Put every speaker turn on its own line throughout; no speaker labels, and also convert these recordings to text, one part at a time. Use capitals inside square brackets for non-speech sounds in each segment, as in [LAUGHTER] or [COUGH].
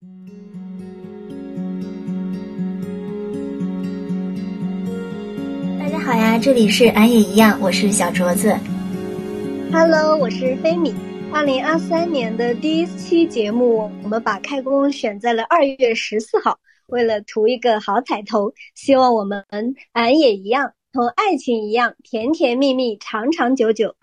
大家好呀，这里是俺也一样，我是小镯子。
Hello，我是飞米。二零二三年的第一期节目，我们把开工选在了二月十四号，为了图一个好彩头，希望我们俺也一样，同爱情一样甜甜蜜蜜，长长久久。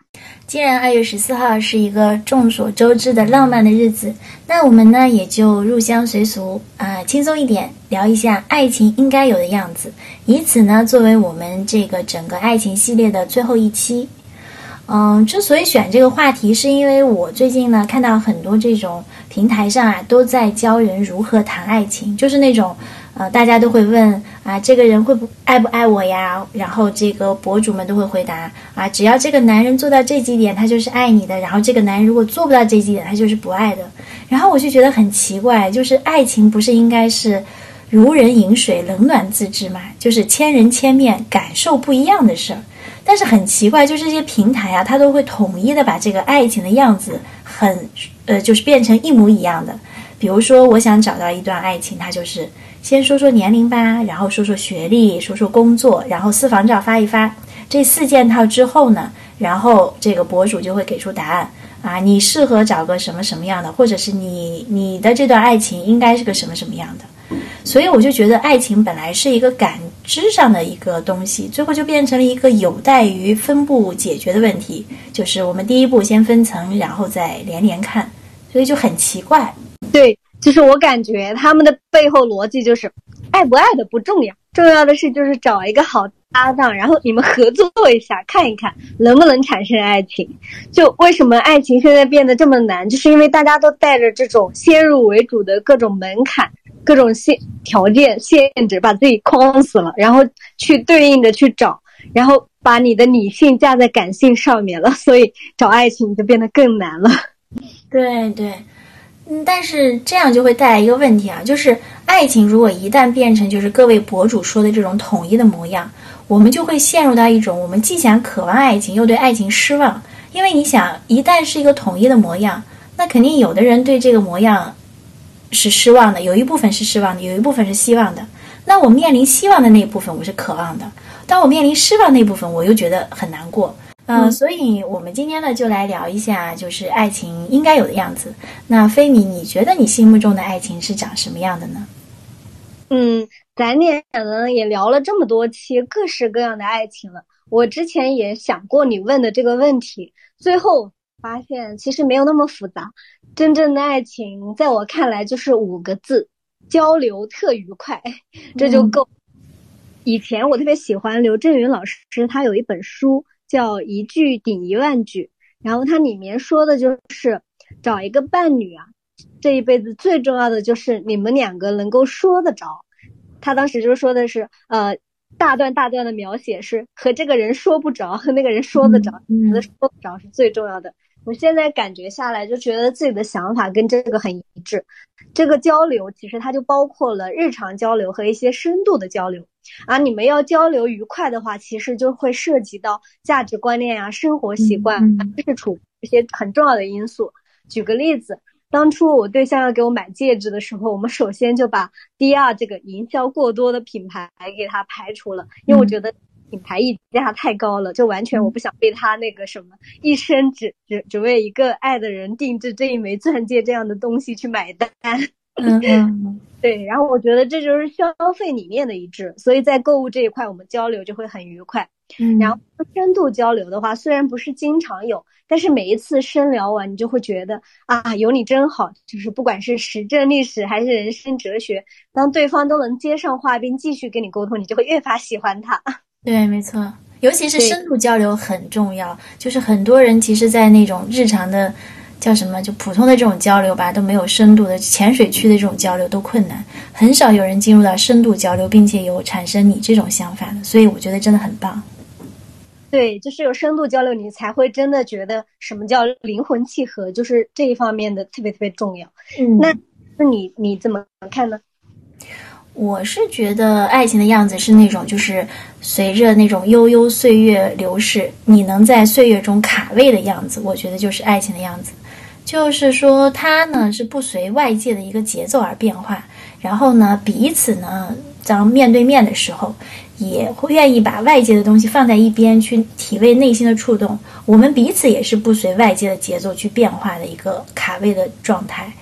既然二月十四号是一个众所周知的浪漫的日子，那我们呢也就入乡随俗啊，轻松一点，聊一下爱情应该有的样子，以此呢作为我们这个整个爱情系列的最后一期。嗯，之所以选这个话题，是因为我最近呢看到很多这种平台上啊都在教人如何谈爱情，就是那种。呃，大家都会问啊，这个人会不爱不爱我呀？然后这个博主们都会回答啊，只要这个男人做到这几点，他就是爱你的。然后这个男人如果做不到这几点，他就是不爱的。然后我就觉得很奇怪，就是爱情不是应该是如人饮水，冷暖自知嘛？就是千人千面，感受不一样的事儿。但是很奇怪，就是这些平台啊，它都会统一的把这个爱情的样子很呃，就是变成一模一样的。比如说，我想找到一段爱情，它就是。先说说年龄吧，然后说说学历，说说工作，然后私房照发一发，这四件套之后呢，然后这个博主就会给出答案啊，你适合找个什么什么样的，或者是你你的这段爱情应该是个什么什么样的。所以我就觉得爱情本来是一个感知上的一个东西，最后就变成了一个有待于分步解决的问题，就是我们第一步先分层，然后再连连看，所以就很奇怪。
对。就是我感觉他们的背后逻辑就是，爱不爱的不重要，重要的是就是找一个好搭档，然后你们合作一下，看一看能不能产生爱情。就为什么爱情现在变得这么难，就是因为大家都带着这种先入为主的各种门槛、各种限条件限制，把自己框死了，然后去对应的去找，然后把你的理性架在感性上面了，所以找爱情就变得更难了。
对 [LAUGHS] 对。嗯，但是这样就会带来一个问题啊，就是爱情如果一旦变成就是各位博主说的这种统一的模样，我们就会陷入到一种我们既想渴望爱情，又对爱情失望。因为你想，一旦是一个统一的模样，那肯定有的人对这个模样是失望的，有一部分是失望的，有一部分是希望的。那我面临希望的那一部分，我是渴望的；当我面临失望那部分，我又觉得很难过。嗯，所以我们今天呢，就来聊一下，就是爱情应该有的样子。那菲米，你觉得你心目中的爱情是长什么样的呢？
嗯，咱俩呢也聊了这么多期各式各样的爱情了，我之前也想过你问的这个问题，最后发现其实没有那么复杂。真正的爱情，在我看来就是五个字：交流特愉快，这就够。以前我特别喜欢刘震云老师，他有一本书。叫一句顶一万句，然后它里面说的就是找一个伴侣啊，这一辈子最重要的就是你们两个能够说得着。他当时就说的是，呃，大段大段的描写是和这个人说不着，和那个人说得着，觉得说不着是最重要的。我现在感觉下来就觉得自己的想法跟这个很一致。这个交流其实它就包括了日常交流和一些深度的交流。啊，你们要交流愉快的话，其实就会涉及到价值观念啊、生活习惯、知识储这些很重要的因素。举个例子，当初我对象要给我买戒指的时候，我们首先就把第二这个营销过多的品牌给他排除了，因为我觉得品牌溢价太高了，就完全我不想被他那个什么一生只只只为一个爱的人定制这一枚钻戒这样的东西去买单。嗯。[LAUGHS] 对，然后我觉得这就是消费理念的一致，所以在购物这一块我们交流就会很愉快。嗯，然后深度交流的话，虽然不是经常有，但是每一次深聊完，你就会觉得啊，有你真好。就是不管是时政历史还是人生哲学，当对方都能接上话并继续跟你沟通，你就会越发喜欢他。
对，没错，尤其是深度交流很重要。就是很多人其实，在那种日常的。叫什么？就普通的这种交流吧，都没有深度的浅水区的这种交流都困难，很少有人进入到深度交流，并且有产生你这种想法的。所以我觉得真的很棒。
对，就是有深度交流，你才会真的觉得什么叫灵魂契合，就是这一方面的特别特别重要。嗯，那那你你怎么看呢？
我是觉得爱情的样子是那种，就是随着那种悠悠岁月流逝，你能在岁月中卡位的样子，我觉得就是爱情的样子。就是说它呢是不随外界的一个节奏而变化，然后呢彼此呢当面对面的时候，也会愿意把外界的东西放在一边去体味内心的触动。我们彼此也是不随外界的节奏去变化的一个卡位的状态。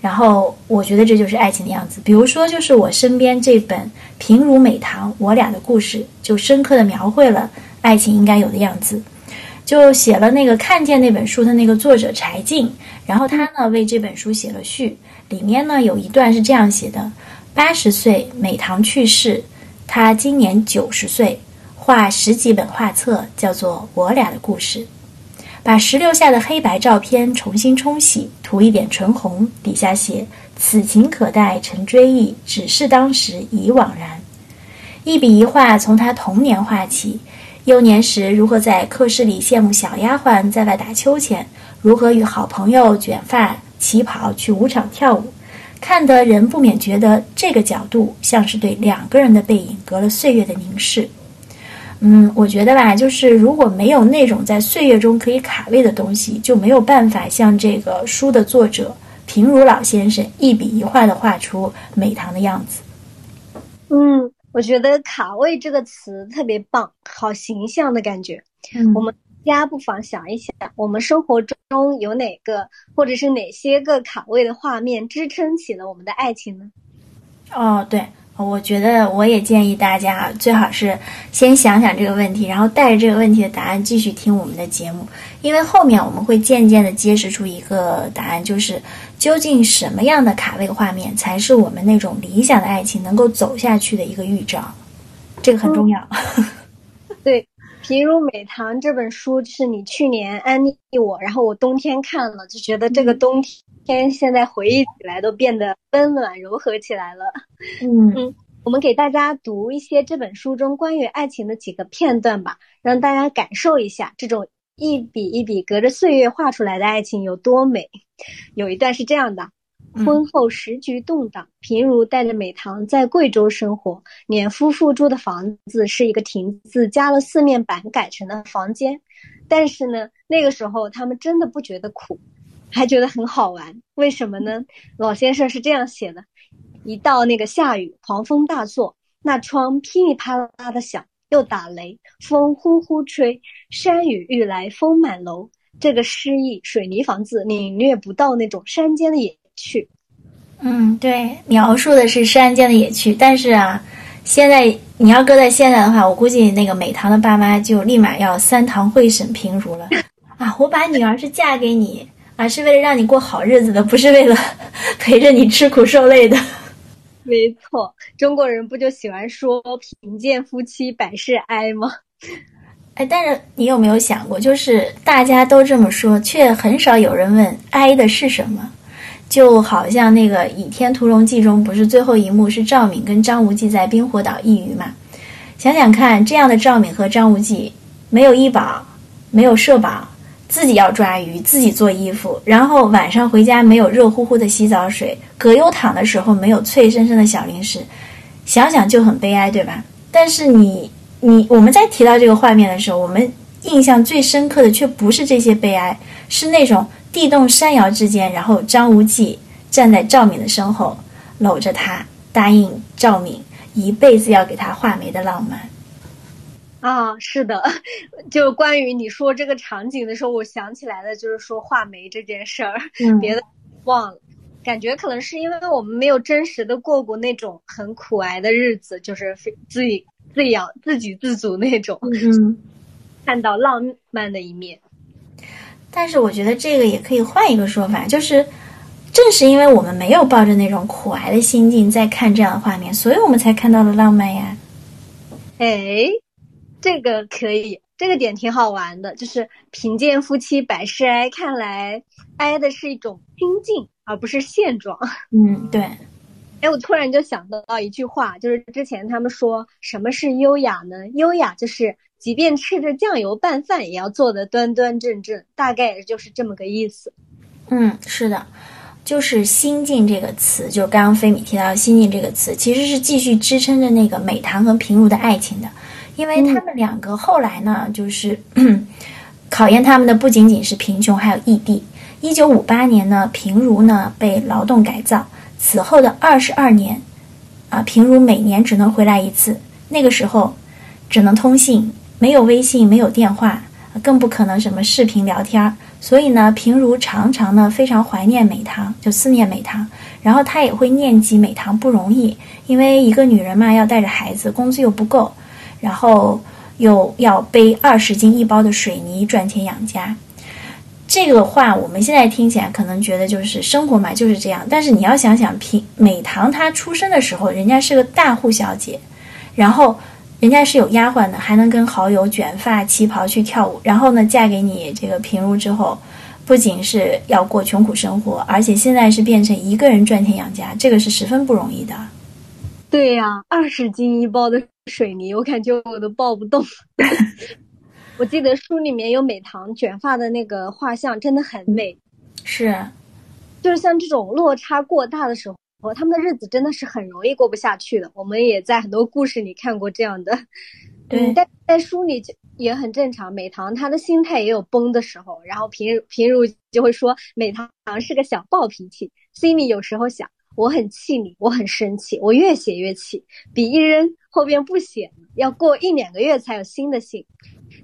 然后我觉得这就是爱情的样子。比如说，就是我身边这本《平如美棠》，我俩的故事就深刻的描绘了爱情应该有的样子。就写了那个看见那本书的那个作者柴静，然后他呢为这本书写了序，里面呢有一段是这样写的：八十岁美棠去世，他今年九十岁，画十几本画册，叫做《我俩的故事》，把石榴下的黑白照片重新冲洗，涂一点唇红，底下写：此情可待成追忆，只是当时已惘然。一笔一画从他童年画起。幼年时如何在课室里羡慕小丫鬟在外打秋千，如何与好朋友卷发旗袍去舞场跳舞，看得人不免觉得这个角度像是对两个人的背影隔了岁月的凝视。嗯，我觉得吧，就是如果没有那种在岁月中可以卡位的东西，就没有办法像这个书的作者平如老先生一笔一画的画出美棠的样子。
嗯。我觉得“卡位”这个词特别棒，好形象的感觉。
嗯，
我们大家不妨想一想，我们生活中有哪个或者是哪些个卡位的画面支撑起了我们的爱情呢？
哦，对。我觉得我也建议大家最好是先想想这个问题，然后带着这个问题的答案继续听我们的节目，因为后面我们会渐渐的揭示出一个答案，就是究竟什么样的卡位画面才是我们那种理想的爱情能够走下去的一个预兆，这个很重要。
对，《平如美棠》这本书是你去年安利我，然后我冬天看了，就觉得这个冬天。天，现在回忆起来都变得温暖柔和起来了。
嗯嗯，
我们给大家读一些这本书中关于爱情的几个片段吧，让大家感受一下这种一笔一笔隔着岁月画出来的爱情有多美。有一段是这样的：婚后时局动荡，平如带着美棠在贵州生活，年夫妇住的房子是一个亭子，加了四面板改成的房间。但是呢，那个时候他们真的不觉得苦。还觉得很好玩，为什么呢？老先生是这样写的：一到那个下雨，狂风大作，那窗噼里啪啦的响，又打雷，风呼呼吹，山雨欲来风满楼。这个诗意，水泥房子领略不到那种山间的野趣。
嗯，对，描述的是山间的野趣，但是啊，现在你要搁在现在的话，我估计那个美堂的爸妈就立马要三堂会审平如了 [LAUGHS] 啊！我把女儿是嫁给你。而是为了让你过好日子的，不是为了 [LAUGHS] 陪着你吃苦受累的。
没错，中国人不就喜欢说“贫贱夫妻百事哀”吗？[LAUGHS]
哎，但是你有没有想过，就是大家都这么说，却很少有人问哀的是什么？就好像那个《倚天屠龙记》中，不是最后一幕是赵敏跟张无忌在冰火岛一隅嘛？想想看，这样的赵敏和张无忌，没有医保，没有社保。自己要抓鱼，自己做衣服，然后晚上回家没有热乎乎的洗澡水，葛优躺的时候没有脆生生的小零食，想想就很悲哀，对吧？但是你你我们在提到这个画面的时候，我们印象最深刻的却不是这些悲哀，是那种地动山摇之间，然后张无忌站在赵敏的身后，搂着她，答应赵敏一辈子要给她画眉的浪漫。
啊，是的，[LAUGHS] 就关于你说这个场景的时候，我想起来的就是说画眉这件事儿，别的忘了。感觉可能是因为我们没有真实的过过那种很苦挨的日子，就是自己自养、自给自足那种，
嗯，
看到浪漫的一面。
但是我觉得这个也可以换一个说法，就是正是因为我们没有抱着那种苦挨的心境在看这样的画面，所以我们才看到了浪漫呀。
哎。这个可以，这个点挺好玩的，就是贫贱夫妻百事哀，看来哀的是一种心境，而不是现状。
嗯，对。
哎，我突然就想到一句话，就是之前他们说什么是优雅呢？优雅就是即便吃着酱油拌饭，也要做的端端正正，大概也就是这么个意思。
嗯，是的，就是心境这个词，就刚刚菲米提到心境这个词，其实是继续支撑着那个美棠和平如的爱情的。因为他们两个后来呢，就是 [COUGHS] 考验他们的不仅仅是贫穷，还有异地。一九五八年呢，平如呢被劳动改造，此后的二十二年，啊，平如每年只能回来一次。那个时候，只能通信，没有微信，没有电话，更不可能什么视频聊天儿。所以呢，平如常常呢非常怀念美棠，就思念美棠。然后她也会念及美棠不容易，因为一个女人嘛，要带着孩子，工资又不够，然后又要背二十斤一包的水泥赚钱养家。这个话我们现在听起来可能觉得就是生活嘛就是这样，但是你要想想，平美棠她出生的时候，人家是个大户小姐，然后。人家是有丫鬟的，还能跟好友卷发旗袍去跳舞。然后呢，嫁给你这个平如之后，不仅是要过穷苦生活，而且现在是变成一个人赚钱养家，这个是十分不容易的。
对呀，二十斤一包的水泥，我感觉我都抱不动。我记得书里面有美棠卷发的那个画像，真的很美。
是，
就是像这种落差过大的时候。哦，他们的日子真的是很容易过不下去的。我们也在很多故事里看过这样的，
对，
但在书里就也很正常。美棠她的心态也有崩的时候，然后平平如就会说美棠是个小暴脾气，心里有时候想我很气你，我很生气，我越写越气，笔一扔后边不写了，要过一两个月才有新的信。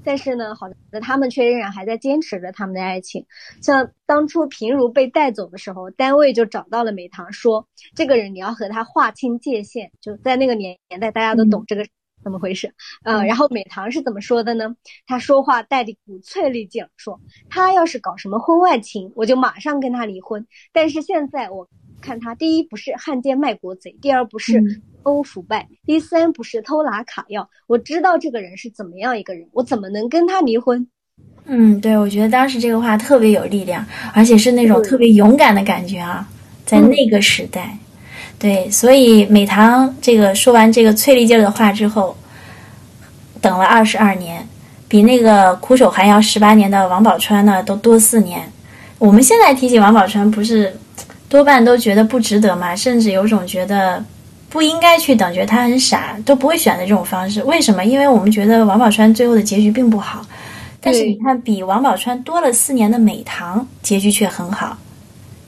但是呢，好的，他们却仍然还在坚持着他们的爱情。像当初平如被带走的时候，单位就找到了美棠，说这个人你要和他划清界限。就在那个年年代，大家都懂这个怎么回事。嗯，然后美棠是怎么说的呢？他说话带着股脆力劲，说他要是搞什么婚外情，我就马上跟他离婚。但是现在我看他，第一不是汉奸卖国贼，第二不是。欧腐败，第三不是偷拿卡要，我知道这个人是怎么样一个人，我怎么能跟他离婚？
嗯，对，我觉得当时这个话特别有力量，而且是那种特别勇敢的感觉啊，在那个时代，对，所以美棠这个说完这个翠丽劲儿的话之后，等了二十二年，比那个苦守寒窑十八年的王宝钏呢都多四年。我们现在提起王宝钏，不是多半都觉得不值得嘛？甚至有种觉得。不应该去等，觉得他很傻，都不会选择这种方式。为什么？因为我们觉得王宝钏最后的结局并不好。但是你看，比王宝钏多了四年的美棠，结局却很好。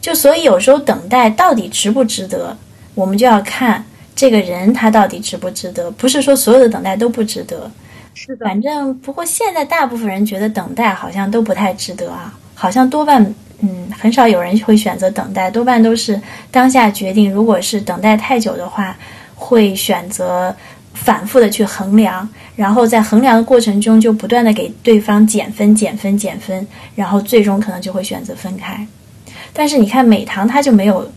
就所以有时候等待到底值不值得，我们就要看这个人他到底值不值得。不是说所有的等待都不值得。
是的。
反正不过现在大部分人觉得等待好像都不太值得啊，好像多半。嗯，很少有人会选择等待，多半都是当下决定。如果是等待太久的话，会选择反复的去衡量，然后在衡量的过程中就不断的给对方减分、减分、减分，然后最终可能就会选择分开。但是你看美棠，他就没有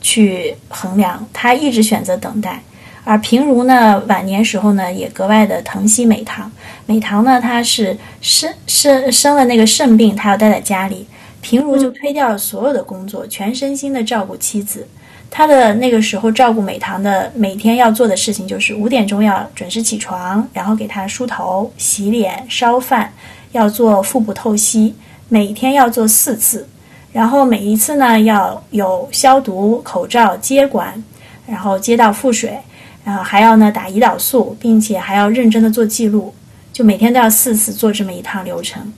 去衡量，他一直选择等待。而平如呢，晚年时候呢，也格外的疼惜美棠。美棠呢，她是生生生了那个肾病，她要待在家里。平如就推掉了所有的工作，全身心的照顾妻子。他的那个时候照顾美棠的每天要做的事情就是五点钟要准时起床，然后给她梳头、洗脸、烧饭，要做腹部透析，每天要做四次。然后每一次呢要有消毒、口罩、接管，然后接到腹水，然后还要呢打胰岛素，并且还要认真的做记录，就每天都要四次做这么一趟流程。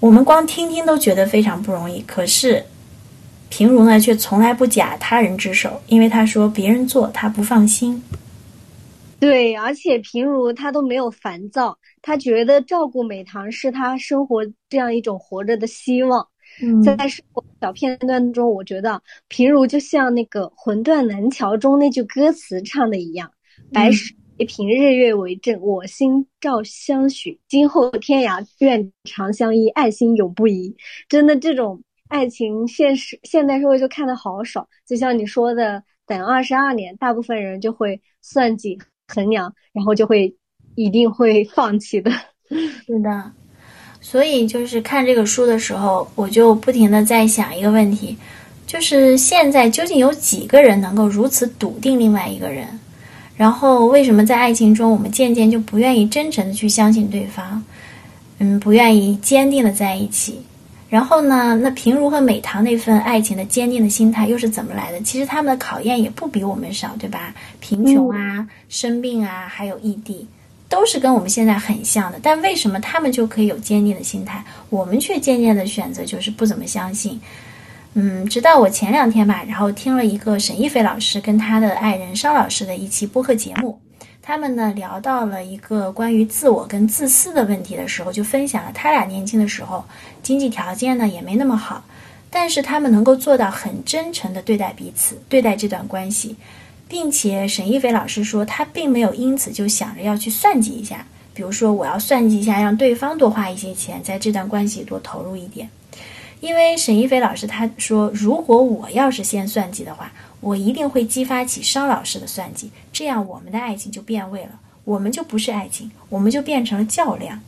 我们光听听都觉得非常不容易，可是平如呢却从来不假他人之手，因为他说别人做他不放心。
对，而且平如他都没有烦躁，他觉得照顾美棠是他生活这样一种活着的希望。在生活小片段中，我觉得平如就像那个《魂断蓝桥》中那句歌词唱的一样：“白石。”一凭日月为证，我心照相许。今后天涯，愿长相依，爱心永不移。真的，这种爱情，现实现代社会就看的好少。就像你说的，等二十二年，大部分人就会算计衡量，然后就会一定会放弃的。[LAUGHS]
是的，所以就是看这个书的时候，我就不停的在想一个问题，就是现在究竟有几个人能够如此笃定另外一个人？然后，为什么在爱情中，我们渐渐就不愿意真诚的去相信对方，嗯，不愿意坚定的在一起？然后呢，那平如和美棠那份爱情的坚定的心态又是怎么来的？其实他们的考验也不比我们少，对吧？贫穷啊，生病啊，还有异地，都是跟我们现在很像的。但为什么他们就可以有坚定的心态，我们却渐渐的选择就是不怎么相信？嗯，直到我前两天吧，然后听了一个沈一飞老师跟他的爱人商老师的一期播客节目，他们呢聊到了一个关于自我跟自私的问题的时候，就分享了他俩年轻的时候经济条件呢也没那么好，但是他们能够做到很真诚的对待彼此，对待这段关系，并且沈一飞老师说他并没有因此就想着要去算计一下，比如说我要算计一下让对方多花一些钱，在这段关系多投入一点。因为沈一飞老师他说，如果我要是先算计的话，我一定会激发起商老师的算计，这样我们的爱情就变味了，我们就不是爱情，我们就变成了较量。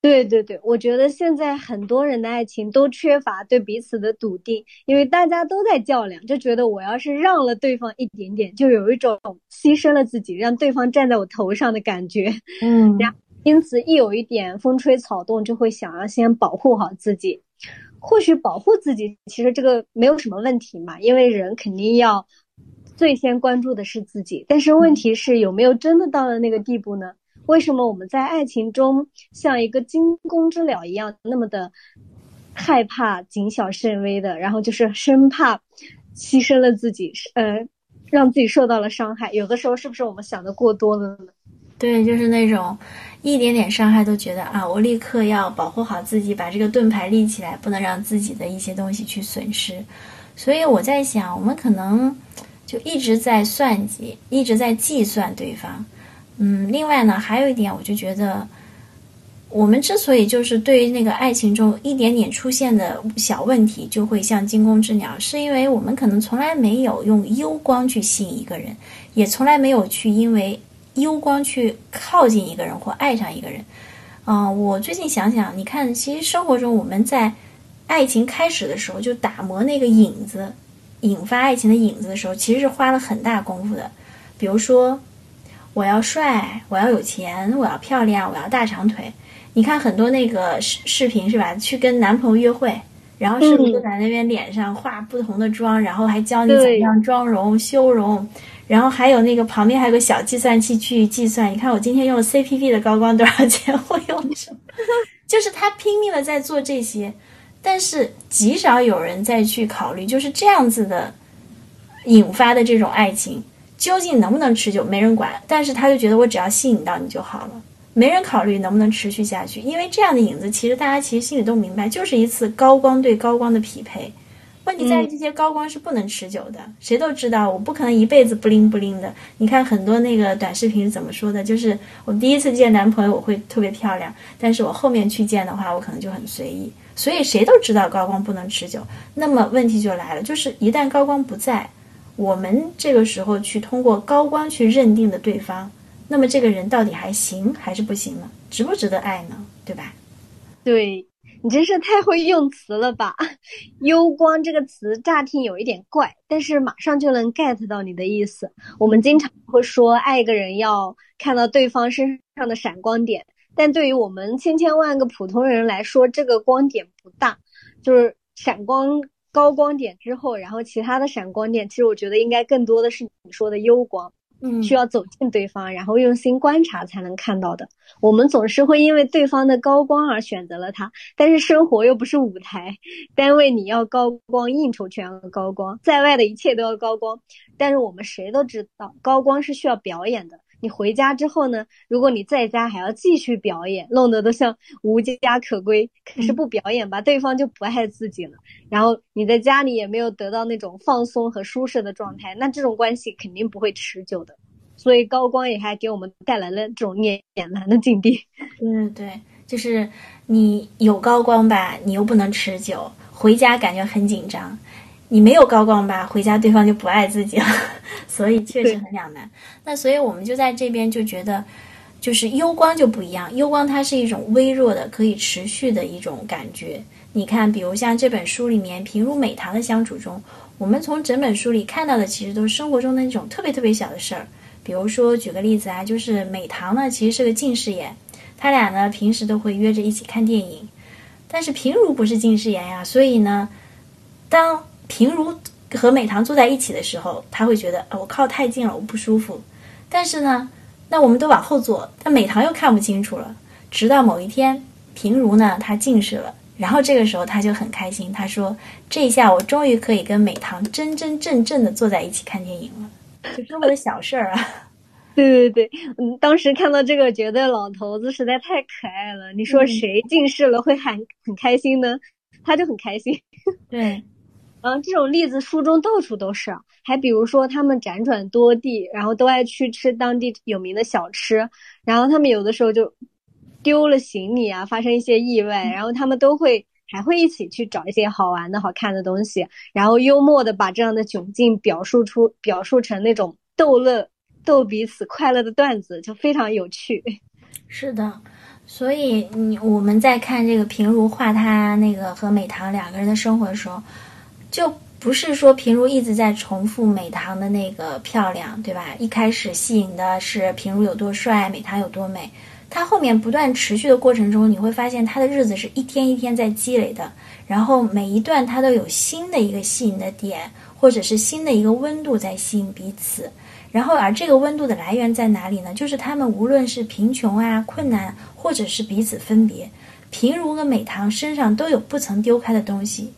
对对对，我觉得现在很多人的爱情都缺乏对彼此的笃定，因为大家都在较量，就觉得我要是让了对方一点点，就有一种牺牲了自己，让对方站在我头上的感觉。
嗯，
然后因此一有一点风吹草动，就会想要先保护好自己。或许保护自己，其实这个没有什么问题嘛，因为人肯定要最先关注的是自己。但是问题是，有没有真的到了那个地步呢？为什么我们在爱情中像一个惊弓之鸟一样，那么的害怕、谨小慎微的，然后就是生怕牺牲了自己，呃，让自己受到了伤害？有的时候是不是我们想的过多了呢？
对，就是那种一点点伤害都觉得啊，我立刻要保护好自己，把这个盾牌立起来，不能让自己的一些东西去损失。所以我在想，我们可能就一直在算计，一直在计算对方。嗯，另外呢，还有一点，我就觉得，我们之所以就是对于那个爱情中一点点出现的小问题，就会像惊弓之鸟，是因为我们可能从来没有用幽光去吸引一个人，也从来没有去因为。幽光去靠近一个人或爱上一个人，嗯，我最近想想，你看，其实生活中我们在爱情开始的时候就打磨那个影子，引发爱情的影子的时候，其实是花了很大功夫的。比如说，我要帅，我要有钱，我要漂亮，我要大长腿。你看很多那个视视频是吧？去跟男朋友约会，然后是不是在那边脸上画不同的妆，然后还教你怎么样妆容、修容。然后还有那个旁边还有个小计算器去计算，你看我今天用了 CPP 的高光多少钱？我用什么？就是他拼命的在做这些，但是极少有人再去考虑，就是这样子的引发的这种爱情究竟能不能持久，没人管。但是他就觉得我只要吸引到你就好了，没人考虑能不能持续下去，因为这样的影子其实大家其实心里都明白，就是一次高光对高光的匹配。问题在于这些高光是不能持久的，谁都知道，我不可能一辈子不灵不灵的。你看很多那个短视频怎么说的？就是我第一次见男朋友我会特别漂亮，但是我后面去见的话，我可能就很随意。所以谁都知道高光不能持久。那么问题就来了，就是一旦高光不在，我们这个时候去通过高光去认定的对方，那么这个人到底还行还是不行呢？值不值得爱呢？对吧？
对。你真是太会用词了吧！幽光这个词乍听有一点怪，但是马上就能 get 到你的意思。我们经常会说爱一个人要看到对方身上的闪光点，但对于我们千千万个普通人来说，这个光点不大，就是闪光高光点之后，然后其他的闪光点，其实我觉得应该更多的是你说的幽光。
嗯，
需要走近对方，然后用心观察才能看到的。我们总是会因为对方的高光而选择了他，但是生活又不是舞台，单位你要高光，应酬全要高光，在外的一切都要高光。但是我们谁都知道，高光是需要表演的。你回家之后呢？如果你在家还要继续表演，弄得都像无家可归，可是不表演吧，对方就不爱自己了。然后你在家里也没有得到那种放松和舒适的状态，那这种关系肯定不会持久的。所以高光也还给我们带来了这种面难的境地。[LAUGHS]
嗯，对，就是你有高光吧，你又不能持久，回家感觉很紧张。你没有高光吧，回家对方就不爱自己了，[LAUGHS] 所以确实很两难。那所以我们就在这边就觉得，就是幽光就不一样，幽光它是一种微弱的、可以持续的一种感觉。你看，比如像这本书里面平如美棠的相处中，我们从整本书里看到的其实都是生活中的那种特别特别小的事儿。比如说，举个例子啊，就是美棠呢其实是个近视眼，他俩呢平时都会约着一起看电影，但是平如不是近视眼呀，所以呢，当平如和美棠坐在一起的时候，他会觉得，呃，我靠太近了，我不舒服。但是呢，那我们都往后坐，但美棠又看不清楚了。直到某一天，平如呢，她近视了，然后这个时候她就很开心，她说：“这一下我终于可以跟美棠真真正正的坐在一起看电影了。”就这么个小事儿啊。
对对对，嗯，当时看到这个，觉得老头子实在太可爱了。你说谁近视了会很很开心呢？他就很开心。
对。
嗯，这种例子书中到处都是。还比如说，他们辗转多地，然后都爱去吃当地有名的小吃。然后他们有的时候就丢了行李啊，发生一些意外，然后他们都会还会一起去找一些好玩的、好看的东西，然后幽默的把这样的窘境表述出、表述成那种逗乐、逗彼此快乐的段子，就非常有趣。[LAUGHS]
是的，所以你我们在看这个平如画他那个和美棠两个人的生活的时候。就不是说平如一直在重复美棠的那个漂亮，对吧？一开始吸引的是平如有多帅，美棠有多美。他后面不断持续的过程中，你会发现他的日子是一天一天在积累的。然后每一段他都有新的一个吸引的点，或者是新的一个温度在吸引彼此。然后而这个温度的来源在哪里呢？就是他们无论是贫穷啊、困难，或者是彼此分别，平如和美棠身上都有不曾丢开的东西。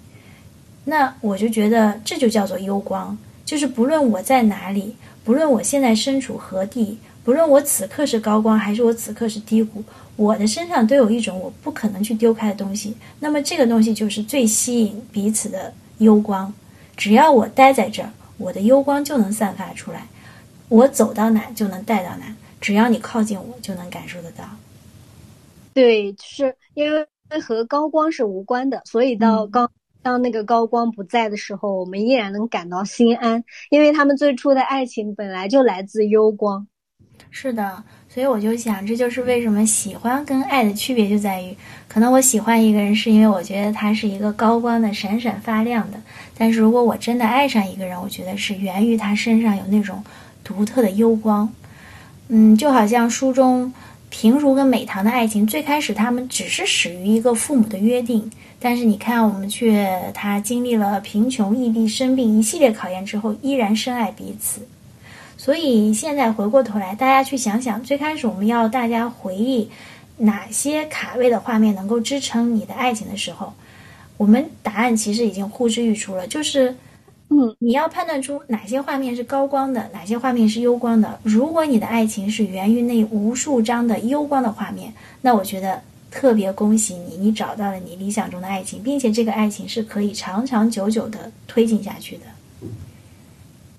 那我就觉得这就叫做幽光，就是不论我在哪里，不论我现在身处何地，不论我此刻是高光还是我此刻是低谷，我的身上都有一种我不可能去丢开的东西。那么这个东西就是最吸引彼此的幽光。只要我待在这儿，我的幽光就能散发出来，我走到哪就能带到哪。只要你靠近我，就能感受得到。
对，就是因为和高光是无关的，所以到高。当那个高光不在的时候，我们依然能感到心安，因为他们最初的爱情本来就来自幽光。
是的，所以我就想，这就是为什么喜欢跟爱的区别就在于，可能我喜欢一个人是因为我觉得他是一个高光的、闪闪发亮的，但是如果我真的爱上一个人，我觉得是源于他身上有那种独特的幽光。嗯，就好像书中平如跟美棠的爱情，最开始他们只是始于一个父母的约定。但是你看，我们却他经历了贫穷、异地、生病一系列考验之后，依然深爱彼此。所以现在回过头来，大家去想想，最开始我们要大家回忆哪些卡位的画面能够支撑你的爱情的时候，我们答案其实已经呼之欲出了，就是，
嗯，
你要判断出哪些画面是高光的，哪些画面是幽光的。如果你的爱情是源于那无数张的幽光的画面，那我觉得。特别恭喜你，你找到了你理想中的爱情，并且这个爱情是可以长长久久的推进下去的。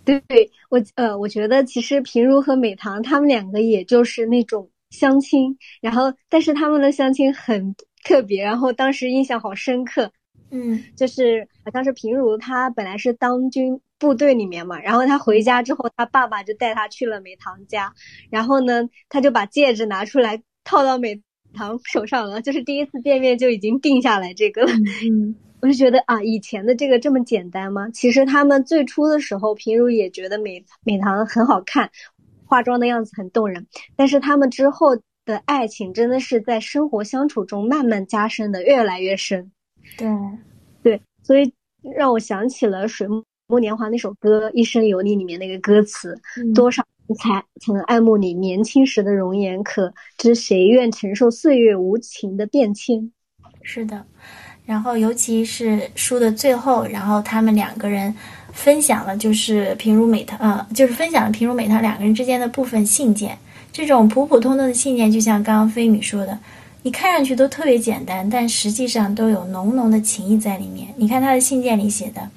对，我呃，我觉得其实平如和美棠他们两个也就是那种相亲，然后但是他们的相亲很特别，然后当时印象好深刻。
嗯，
就是好像是平如她本来是当军部队里面嘛，然后她回家之后，她爸爸就带她去了美棠家，然后呢，他就把戒指拿出来套到美。棠手上了，就是第一次见面就已经定下来这个了。
嗯，[LAUGHS]
我就觉得啊，以前的这个这么简单吗？其实他们最初的时候，平如也觉得美美棠很好看，化妆的样子很动人。但是他们之后的爱情真的是在生活相处中慢慢加深的，越来越深。对，所以让我想起了《水木年华》那首歌《一生有你》里面那个歌词，多少。才曾爱慕你年轻时的容颜，可知谁愿承受岁月无情的变迁？
是的，然后尤其是书的最后，然后他们两个人分享了，就是平如美棠，呃，就是分享了平如美棠两个人之间的部分信件。这种普普通通的信件，就像刚刚飞米说的，你看上去都特别简单，但实际上都有浓浓的情谊在里面。你看他的信件里写的，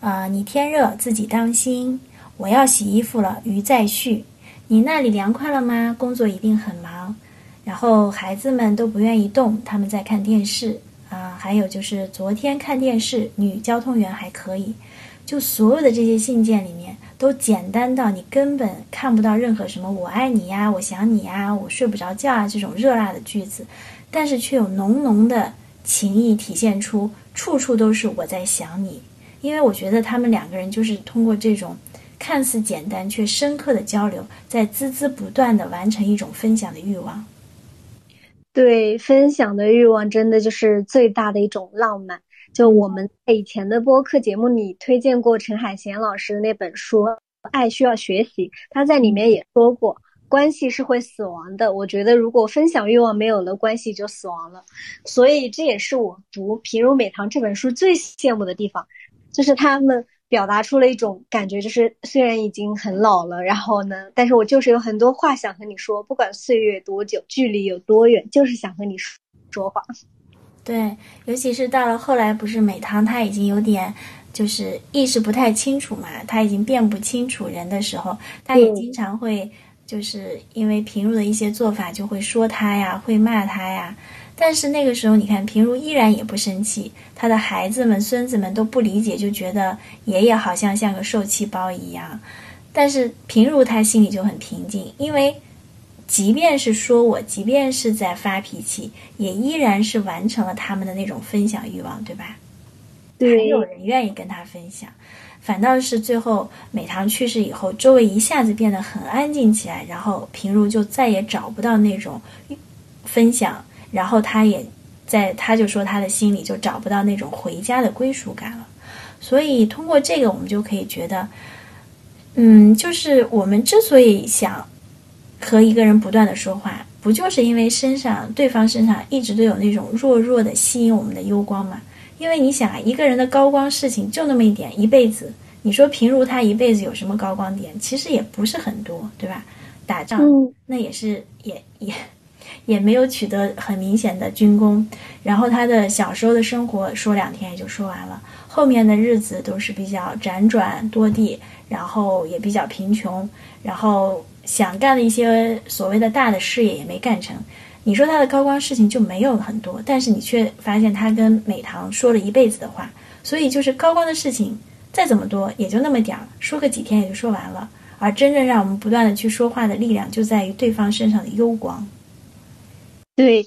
啊，你天热自己当心。我要洗衣服了，鱼再续。你那里凉快了吗？工作一定很忙。然后孩子们都不愿意动，他们在看电视啊。还有就是昨天看电视，女交通员还可以。就所有的这些信件里面，都简单到你根本看不到任何什么“我爱你呀”“我想你呀”“我睡不着觉啊”这种热辣的句子，但是却有浓浓的情谊体现出，处处都是我在想你。因为我觉得他们两个人就是通过这种。看似简单却深刻的交流，在孜孜不断的完成一种分享的欲望。
对，分享的欲望真的就是最大的一种浪漫。就我们在以前的播客节目里推荐过陈海贤老师的那本书《爱需要学习》，他在里面也说过，关系是会死亡的。我觉得如果分享欲望没有了，关系就死亡了。所以这也是我读《平如美棠》这本书最羡慕的地方，就是他们表达出了一种感觉，就是虽然已经很老了，然后呢，但是我就是有很多话想和你说，不管岁月多久，距离有多远，就是想和你说说话。
对，尤其是到了后来，不是美棠她已经有点。就是意识不太清楚嘛，他已经辨不清楚人的时候，他也经常会就是因为平如的一些做法，就会说他呀，会骂他呀。但是那个时候，你看平如依然也不生气，他的孩子们、孙子们都不理解，就觉得爷爷好像像个受气包一样。但是平如他心里就很平静，因为即便是说我，即便是在发脾气，也依然是完成了他们的那种分享欲望，对吧？
还
有人愿意跟他分享，反倒是最后美棠去世以后，周围一下子变得很安静起来，然后平如就再也找不到那种分享，然后他也在，他就说他的心里就找不到那种回家的归属感了。所以通过这个，我们就可以觉得，嗯，就是我们之所以想和一个人不断的说话，不就是因为身上对方身上一直都有那种弱弱的吸引我们的幽光吗？因为你想啊，一个人的高光事情就那么一点，一辈子。你说平如他一辈子有什么高光点？其实也不是很多，对吧？打仗那也是也也 [LAUGHS] 也没有取得很明显的军功。然后他的小时候的生活说两天也就说完了，后面的日子都是比较辗转多地，然后也比较贫穷，然后想干的一些所谓的大的事业也没干成。你说他的高光事情就没有很多，但是你却发现他跟美棠说了一辈子的话，所以就是高光的事情再怎么多也就那么点儿，说个几天也就说完了。而真正让我们不断的去说话的力量，就在于对方身上的幽光。
对，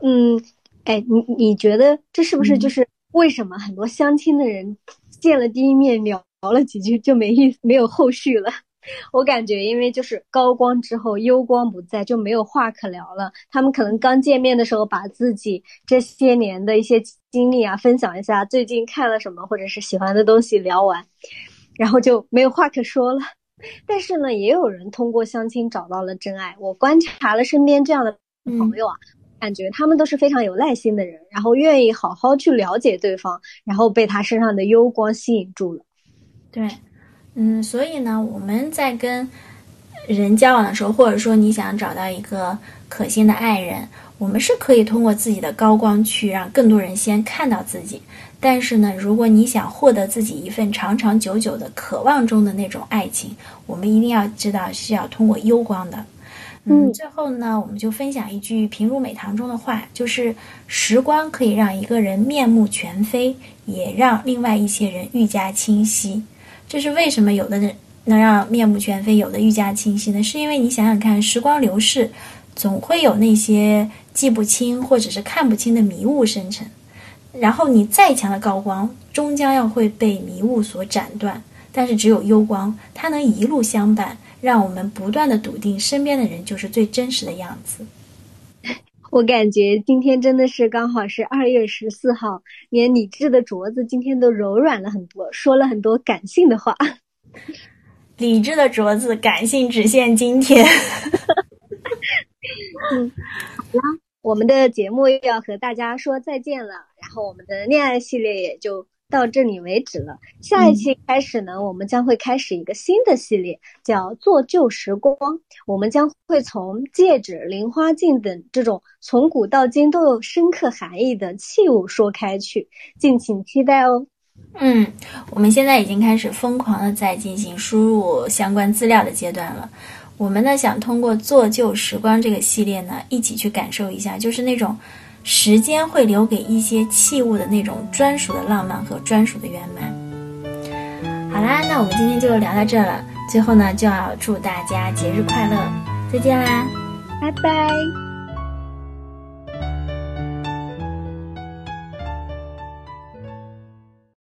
嗯，哎，你你觉得这是不是就是为什么很多相亲的人见了第一面聊聊了几句就没意思，没有后续了？我感觉，因为就是高光之后幽光不在，就没有话可聊了。他们可能刚见面的时候，把自己这些年的一些经历啊分享一下，最近看了什么或者是喜欢的东西聊完，然后就没有话可说了。但是呢，也有人通过相亲找到了真爱。我观察了身边这样的朋友啊，感觉他们都是非常有耐心的人，然后愿意好好去了解对方，然后被他身上的幽光吸引住了。
对。嗯，所以呢，我们在跟人交往的时候，或者说你想找到一个可心的爱人，我们是可以通过自己的高光去让更多人先看到自己。但是呢，如果你想获得自己一份长长久久的渴望中的那种爱情，我们一定要知道是要通过幽光的。嗯，最后呢，我们就分享一句平如美棠中的话，就是时光可以让一个人面目全非，也让另外一些人愈加清晰。这是为什么有的人能让面目全非，有的愈加清晰呢？是因为你想想看，时光流逝，总会有那些记不清或者是看不清的迷雾生成。然后你再强的高光，终将要会被迷雾所斩断。但是只有幽光，它能一路相伴，让我们不断的笃定身边的人就是最真实的样子。
我感觉今天真的是刚好是二月十四号，连理智的镯子今天都柔软了很多，说了很多感性的话。[LAUGHS]
理智的镯子，感性只限今天。[LAUGHS]
嗯，好啦，我们的节目又要和大家说再见了，然后我们的恋爱系列也就。到这里为止了。下一期开始呢，我们将会开始一个新的系列，叫“做旧时光”。我们将会从戒指、零花镜等这种从古到今都有深刻含义的器物说开去，敬请期待哦。
嗯，我们现在已经开始疯狂的在进行输入相关资料的阶段了。我们呢，想通过“做旧时光”这个系列呢，一起去感受一下，就是那种。时间会留给一些器物的那种专属的浪漫和专属的圆满。好啦，那我们今天就聊到这了。最后呢，就要祝大家节日快乐，再见啦，
拜拜。